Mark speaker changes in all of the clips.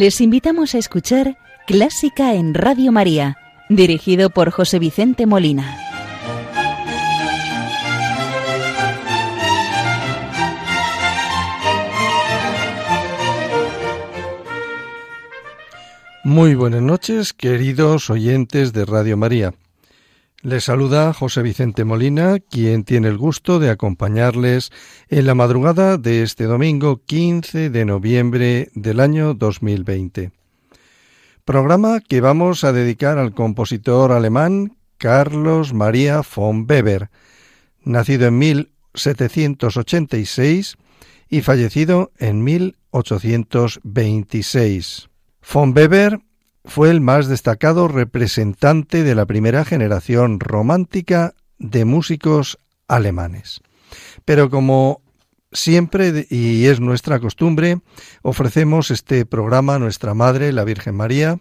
Speaker 1: Les invitamos a escuchar Clásica en Radio María, dirigido por José Vicente Molina.
Speaker 2: Muy buenas noches, queridos oyentes de Radio María. Les saluda José Vicente Molina, quien tiene el gusto de acompañarles en la madrugada de este domingo 15 de noviembre del año 2020. Programa que vamos a dedicar al compositor alemán Carlos María von Weber, nacido en 1786 y fallecido en 1826. Von Weber fue el más destacado representante de la primera generación romántica de músicos alemanes. Pero como siempre, y es nuestra costumbre, ofrecemos este programa a nuestra Madre, la Virgen María,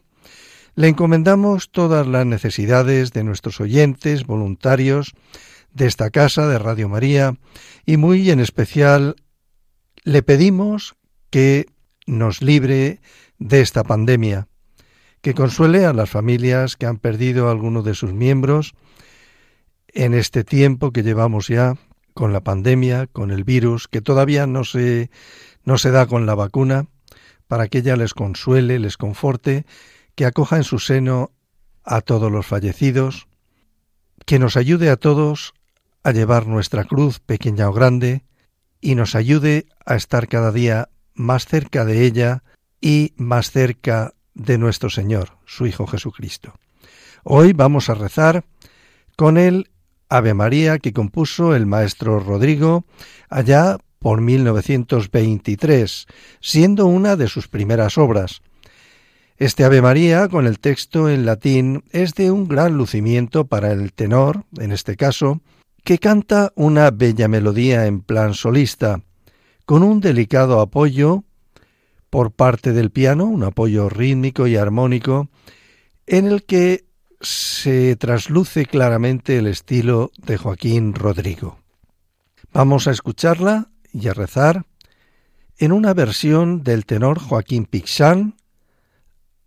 Speaker 2: le encomendamos todas las necesidades de nuestros oyentes, voluntarios de esta casa de Radio María, y muy en especial le pedimos que nos libre de esta pandemia, que consuele a las familias que han perdido a alguno de sus miembros en este tiempo que llevamos ya con la pandemia, con el virus, que todavía no se, no se da con la vacuna, para que ella les consuele, les conforte, que acoja en su seno a todos los fallecidos, que nos ayude a todos a llevar nuestra cruz, pequeña o grande, y nos ayude a estar cada día más cerca de ella y más cerca de nuestro Señor, su Hijo Jesucristo. Hoy vamos a rezar con el Ave María que compuso el maestro Rodrigo allá por 1923, siendo una de sus primeras obras. Este Ave María, con el texto en latín, es de un gran lucimiento para el tenor, en este caso, que canta una bella melodía en plan solista, con un delicado apoyo por parte del piano, un apoyo rítmico y armónico, en el que se trasluce claramente el estilo de Joaquín Rodrigo. Vamos a escucharla y a rezar en una versión del tenor Joaquín Pixán,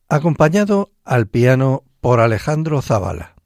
Speaker 2: acompañado al piano por Alejandro Zavala.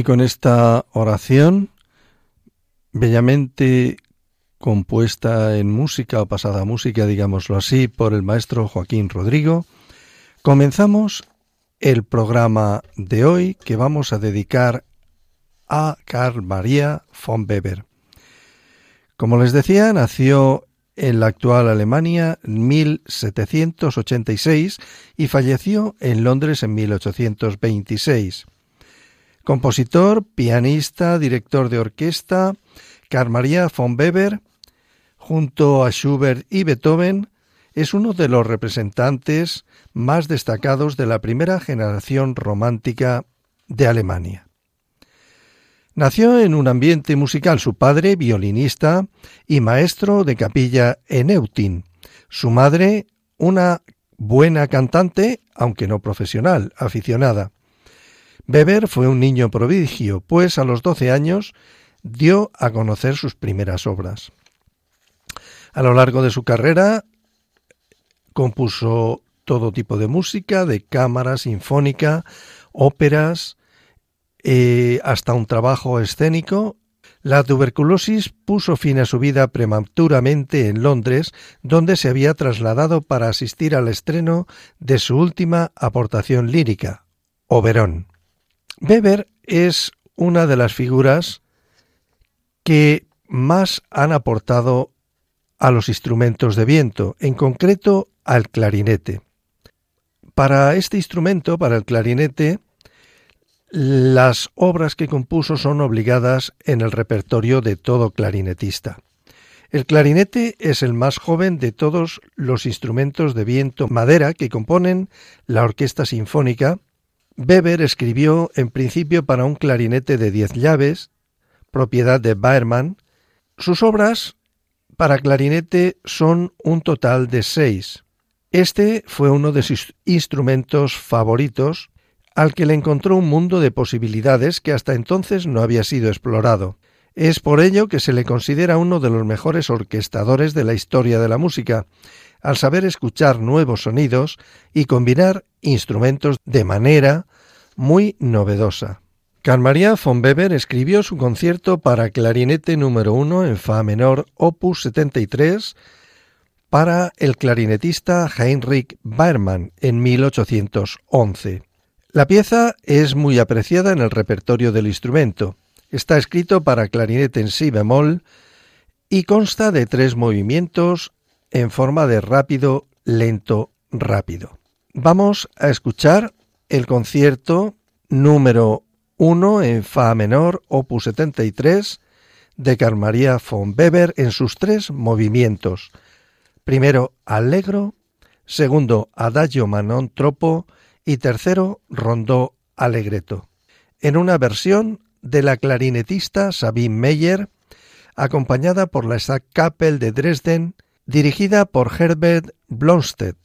Speaker 2: Y con esta oración, bellamente compuesta en música o pasada música, digámoslo así, por el maestro Joaquín Rodrigo, comenzamos el programa de hoy que vamos a dedicar a Carl Maria von Weber. Como les decía, nació en la actual Alemania en 1786 y falleció en Londres en 1826. Compositor, pianista, director de orquesta, Carl Maria von Weber, junto a Schubert y Beethoven, es uno de los representantes más destacados de la primera generación romántica de Alemania. Nació en un ambiente musical su padre, violinista y maestro de capilla en Eutin, su madre, una buena cantante, aunque no profesional, aficionada. Weber fue un niño prodigio, pues a los doce años dio a conocer sus primeras obras. A lo largo de su carrera compuso todo tipo de música, de cámara, sinfónica, óperas, eh, hasta un trabajo escénico. La tuberculosis puso fin a su vida prematuramente en Londres, donde se había trasladado para asistir al estreno de su última aportación lírica, Oberón. Weber es una de las figuras que más han aportado a los instrumentos de viento, en concreto al clarinete. Para este instrumento, para el clarinete, las obras que compuso son obligadas en el repertorio de todo clarinetista. El clarinete es el más joven de todos los instrumentos de viento madera que componen la orquesta sinfónica. Weber escribió en principio para un clarinete de diez llaves, propiedad de Bayermann. Sus obras para clarinete son un total de seis. Este fue uno de sus instrumentos favoritos al que le encontró un mundo de posibilidades que hasta entonces no había sido explorado. Es por ello que se le considera uno de los mejores orquestadores de la historia de la música, al saber escuchar nuevos sonidos y combinar instrumentos de manera muy novedosa. Carl Maria von Weber escribió su concierto para clarinete número 1 en Fa menor, opus 73, para el clarinetista Heinrich Bayermann en 1811. La pieza es muy apreciada en el repertorio del instrumento. Está escrito para clarinete en si bemol y consta de tres movimientos en forma de rápido, lento, rápido. Vamos a escuchar el concierto número 1 en Fa menor, opus 73, de Carl Maria von Weber en sus tres movimientos. Primero, allegro, segundo, adagio manon tropo y tercero rondó alegreto, en una versión de la clarinetista Sabine Meyer, acompañada por la Staatskapelle de Dresden, dirigida por Herbert Blomstedt.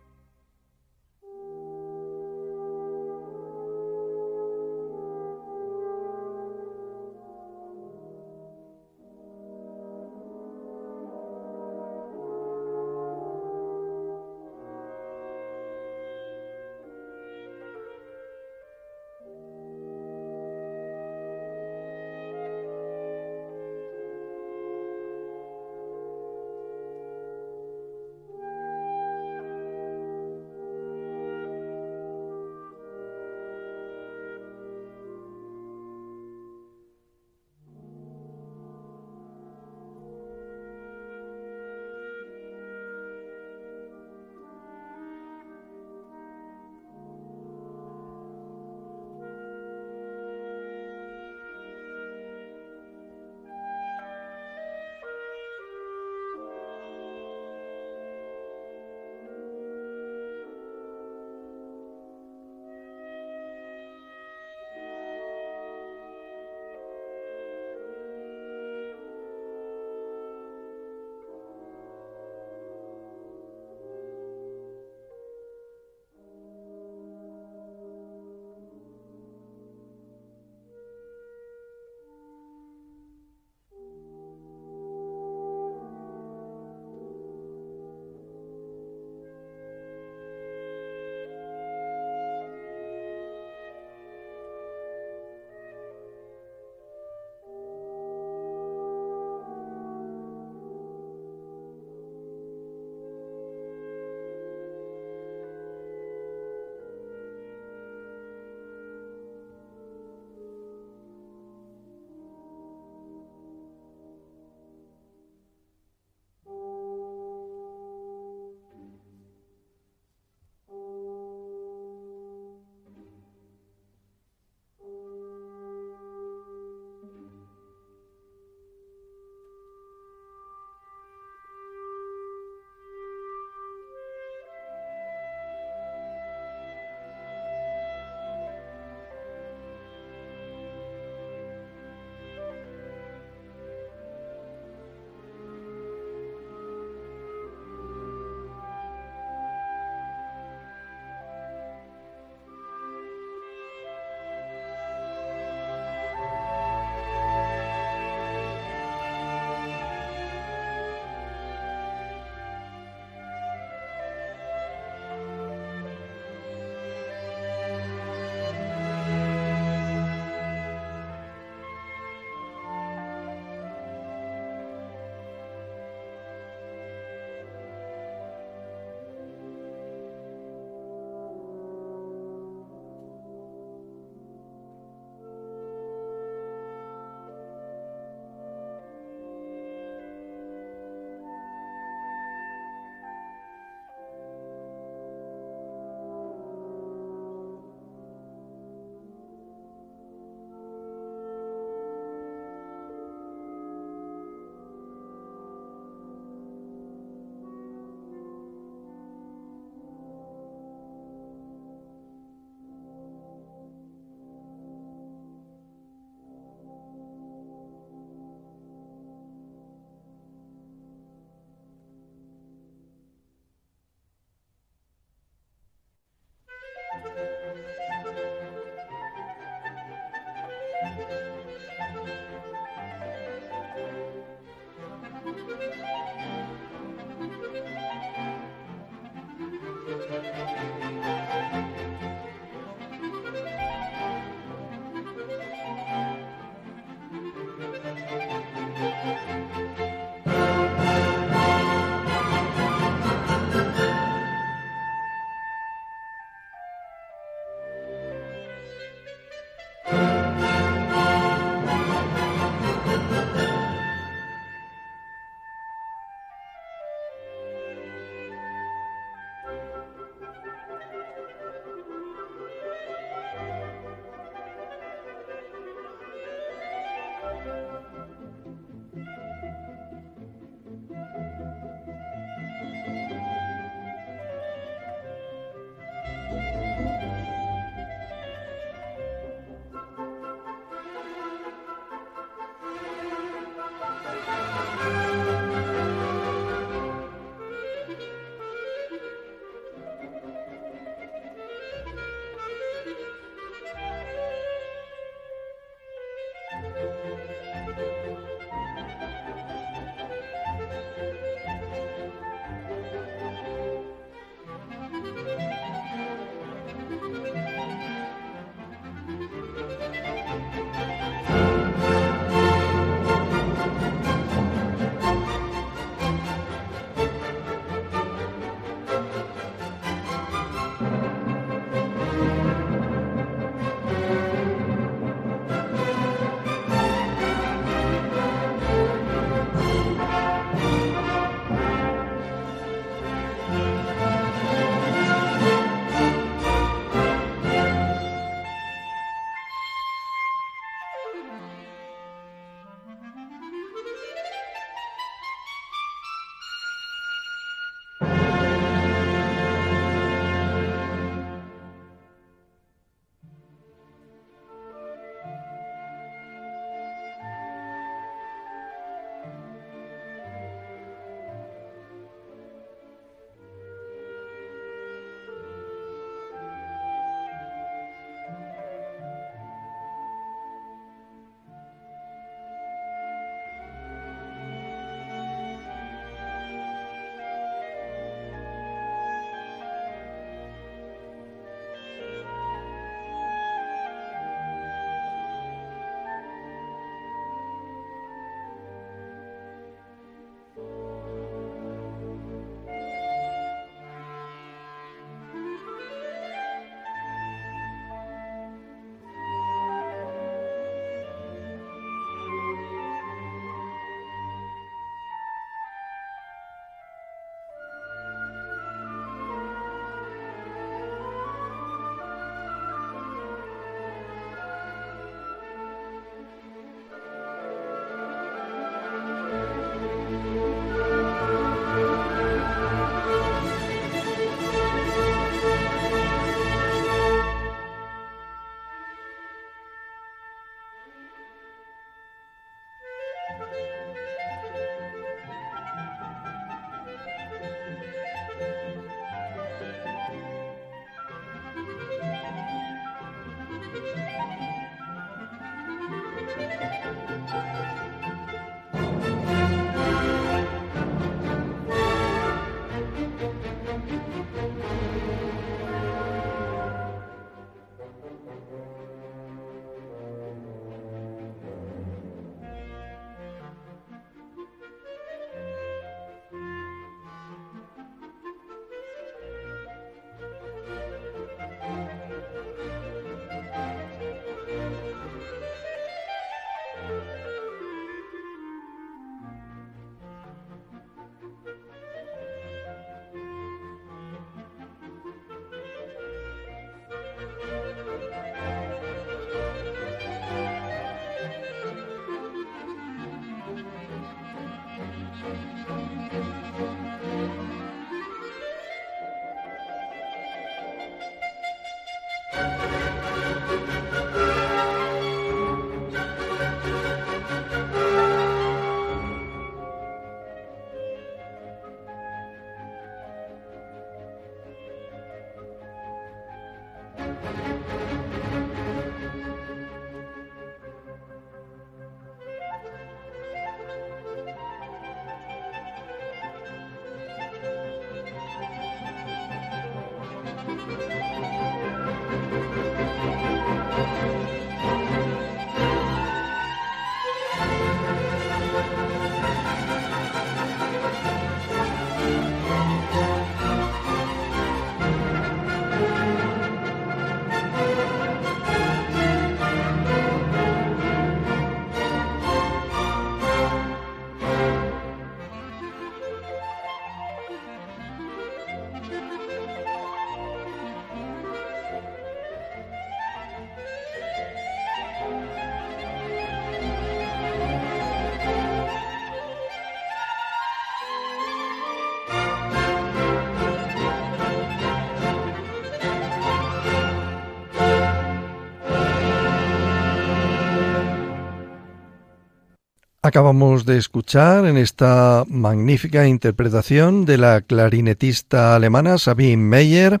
Speaker 2: Acabamos de escuchar en esta magnífica interpretación de la clarinetista alemana Sabine Meyer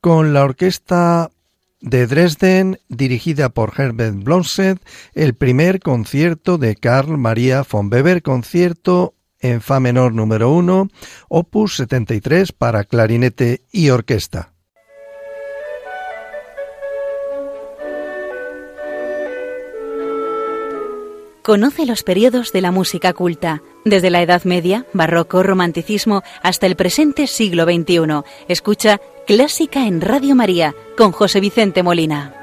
Speaker 2: con la orquesta de Dresden dirigida por Herbert Blomstedt el primer concierto de Carl Maria von Weber, concierto en Fa menor número 1, opus 73 para clarinete y orquesta.
Speaker 1: Conoce los periodos de la música culta, desde la Edad Media, Barroco, Romanticismo, hasta el presente siglo XXI. Escucha Clásica en Radio María con José Vicente Molina.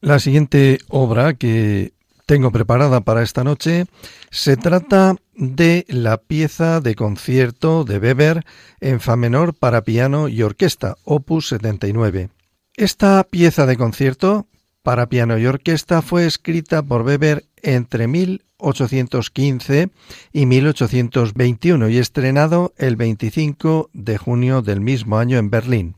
Speaker 2: La siguiente obra que tengo preparada para esta noche se trata de la pieza de concierto de Weber en fa menor para piano y orquesta, opus 79. Esta pieza de concierto para piano y orquesta fue escrita por Weber entre 1815 y 1821 y estrenado el 25 de junio del mismo año en Berlín.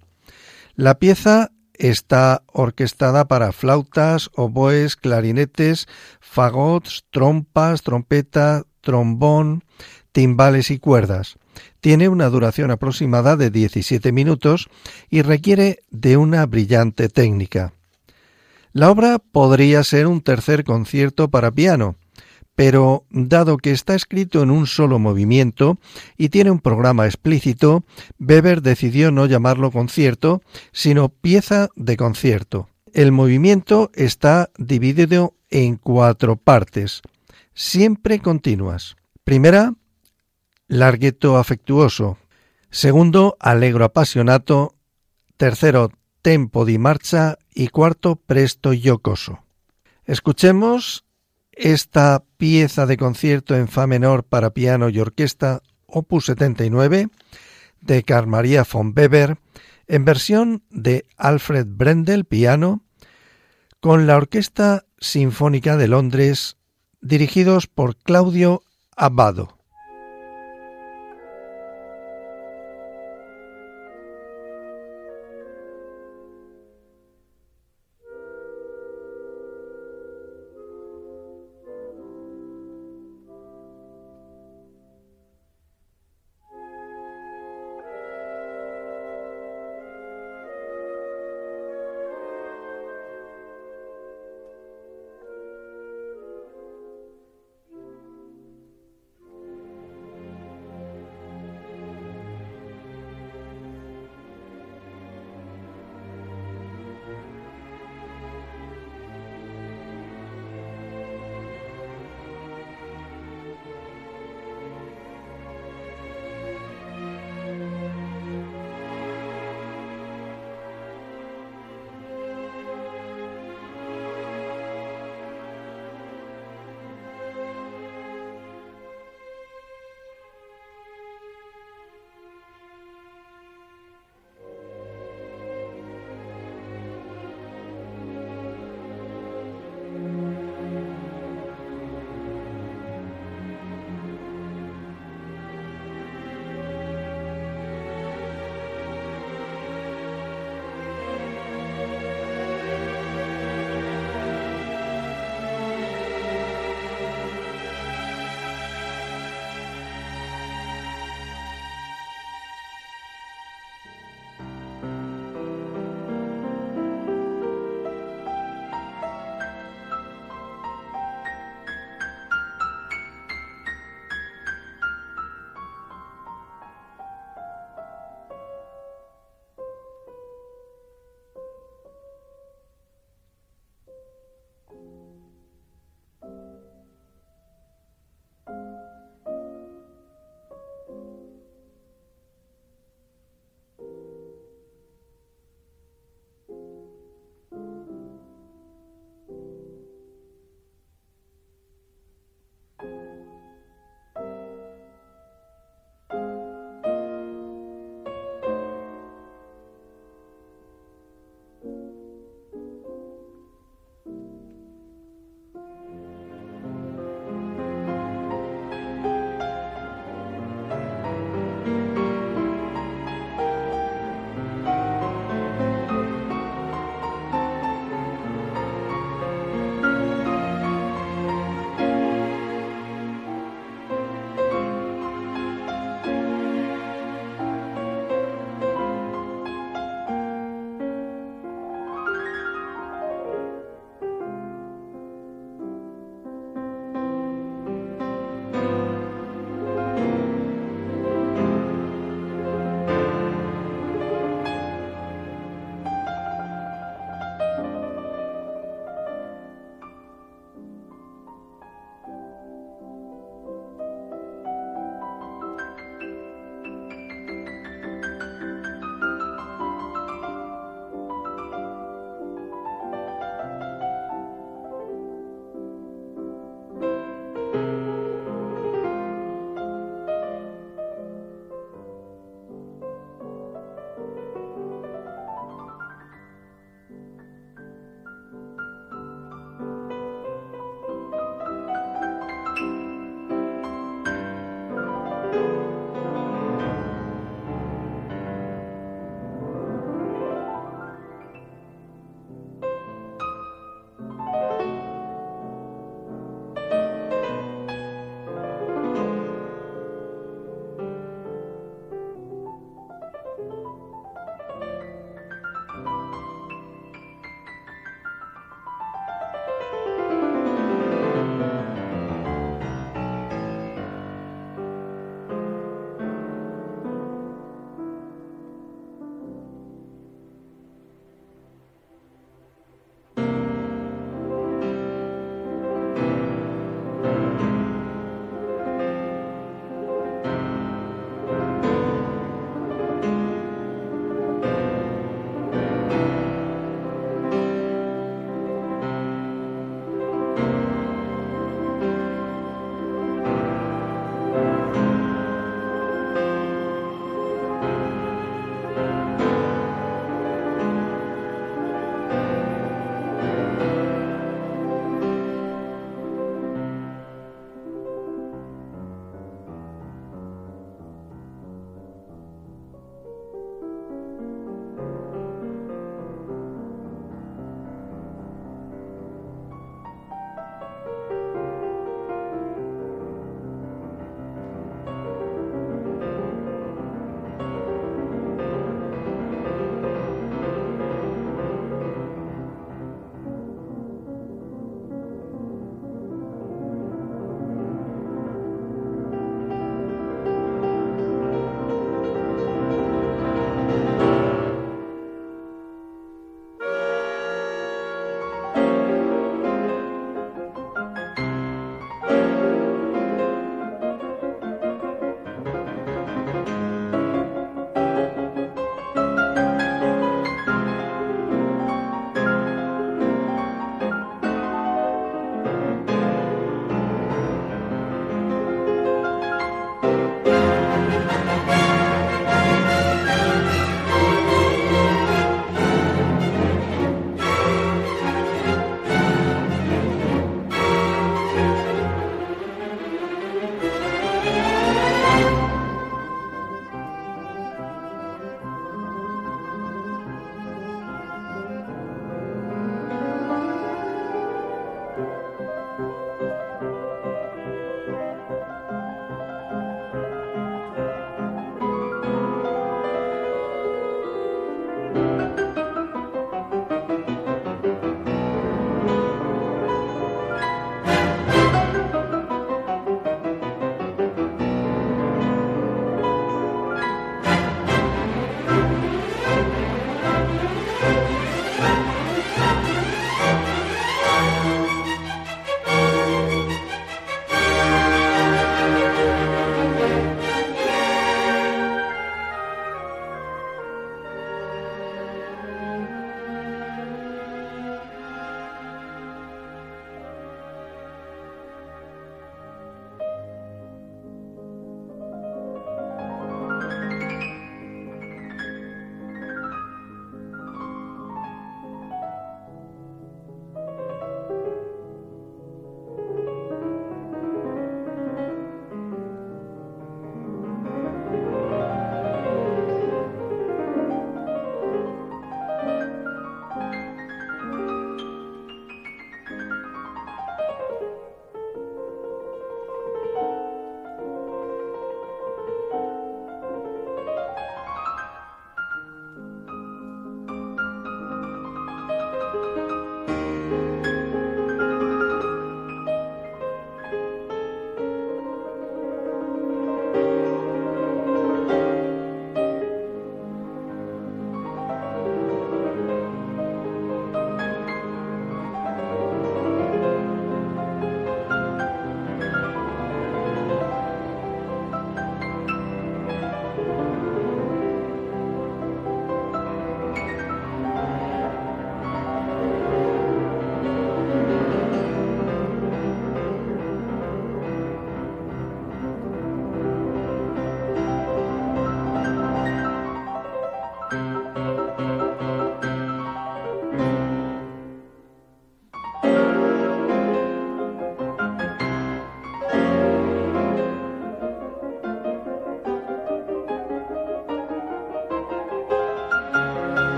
Speaker 2: La pieza está orquestada para flautas, oboes, clarinetes, fagots, trompas, trompeta, trombón, timbales y cuerdas. Tiene una duración aproximada de 17 minutos y requiere de una brillante técnica. La obra podría ser un tercer concierto para piano, pero dado que está escrito en un solo movimiento y tiene un programa explícito, Weber decidió no llamarlo concierto, sino pieza de concierto. El movimiento está dividido en cuatro partes, siempre continuas. Primera, largueto afectuoso. Segundo, allegro apasionato. Tercero, tempo di marcha. Y cuarto, presto yocoso. Escuchemos esta pieza de concierto en fa menor para piano y orquesta, opus 79, de Carl Maria von Weber, en versión de Alfred Brendel, piano, con la Orquesta Sinfónica de Londres, dirigidos por Claudio Abbado.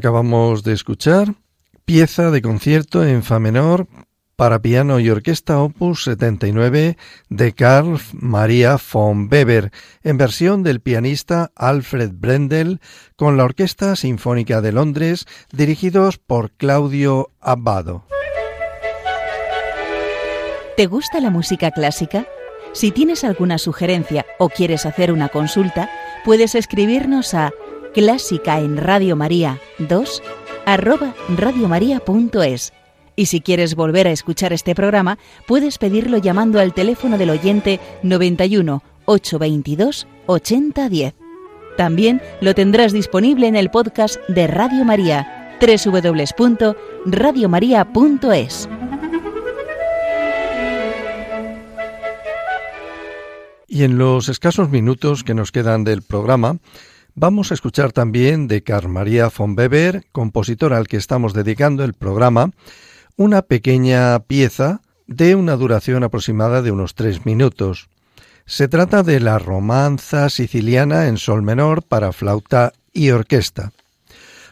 Speaker 2: Acabamos de escuchar pieza de concierto en fa menor para piano y orquesta opus 79 de Carl Maria von Weber en versión del pianista Alfred Brendel con la Orquesta Sinfónica de Londres dirigidos por Claudio Abbado.
Speaker 1: ¿Te gusta la música clásica? Si tienes alguna sugerencia o quieres hacer una consulta, puedes escribirnos a clásica en Radio María 2 arroba radiomaria.es. Y si quieres volver a escuchar este programa, puedes pedirlo llamando al teléfono del oyente 91 822 8010. También lo tendrás disponible en el podcast de Radio María, www.radiomaria.es.
Speaker 2: Y en los escasos minutos que nos quedan del programa, Vamos a escuchar también de Carl Maria von Weber, compositor al que estamos dedicando el programa, una pequeña pieza de una duración aproximada de unos tres minutos. Se trata de la romanza siciliana en sol menor para flauta y orquesta.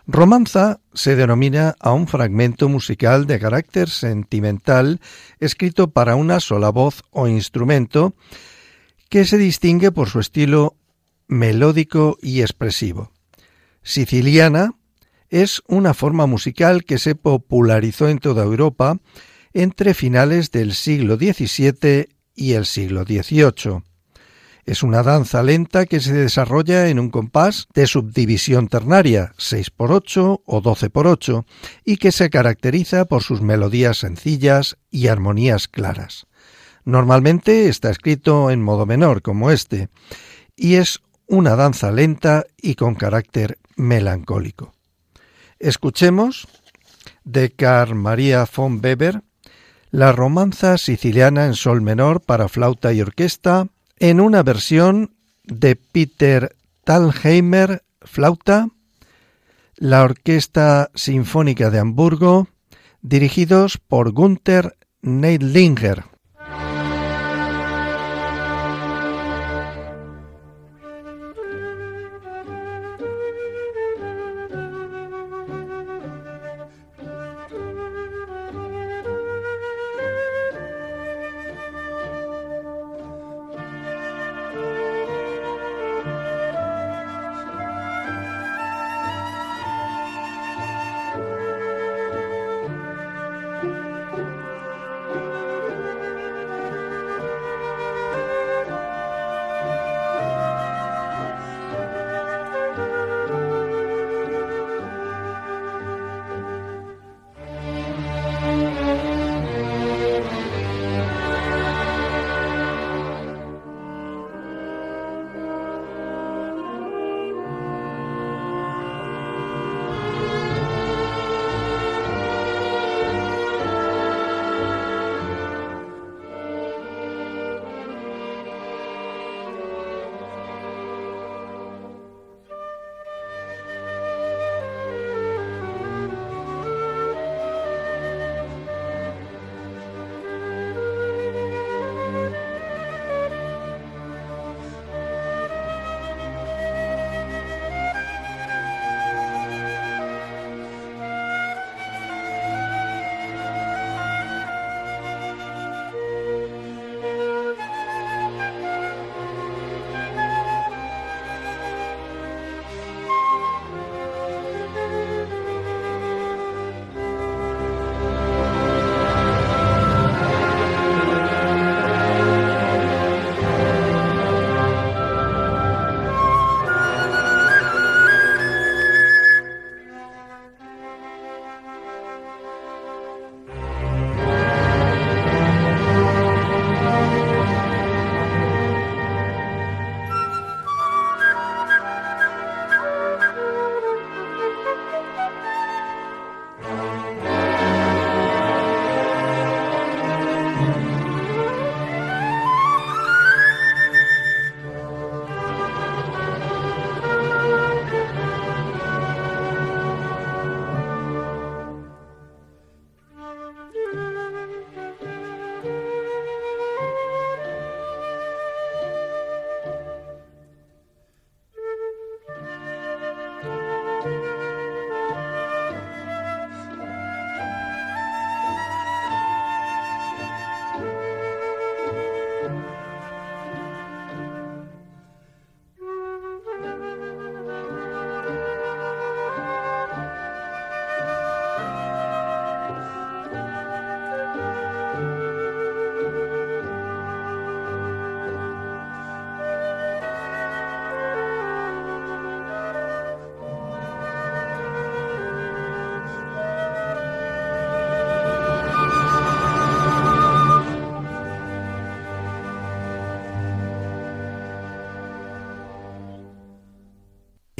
Speaker 2: Romanza se denomina a un fragmento musical de carácter sentimental escrito para una sola voz o instrumento que se distingue por su estilo melódico y expresivo. Siciliana es una forma musical que se popularizó en toda Europa entre finales del siglo XVII y el siglo XVIII. Es una danza lenta que se desarrolla en un compás de subdivisión ternaria, 6 por 8 o 12 por 8, y que se caracteriza por sus melodías sencillas y armonías claras. Normalmente está escrito en modo menor, como este, y es una danza lenta y con carácter melancólico. Escuchemos de Carl Maria von Weber la romanza siciliana en sol menor para flauta y orquesta en una versión de Peter Thalheimer, flauta, la Orquesta Sinfónica de Hamburgo, dirigidos por Gunther Neidlinger.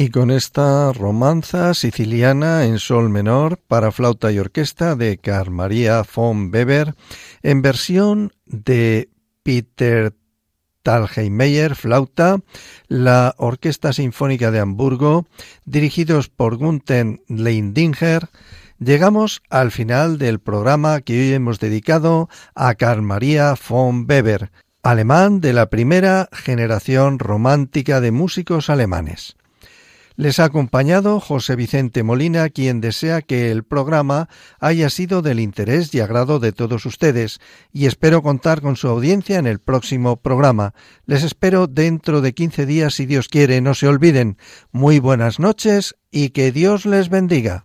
Speaker 2: Y con esta romanza siciliana en sol menor para flauta y orquesta de Carl Maria von Weber en versión de Peter Talheimeyer, flauta, la Orquesta Sinfónica de Hamburgo, dirigidos por Gunther Leindinger, llegamos al final del programa que hoy hemos dedicado a Carl Maria von Weber, alemán de la primera generación romántica de músicos alemanes. Les ha acompañado José Vicente Molina, quien desea que el programa haya sido del interés y agrado de todos ustedes, y espero contar con su audiencia en el próximo programa. Les espero dentro de 15 días si Dios quiere. No se olviden. Muy buenas noches y que Dios les bendiga.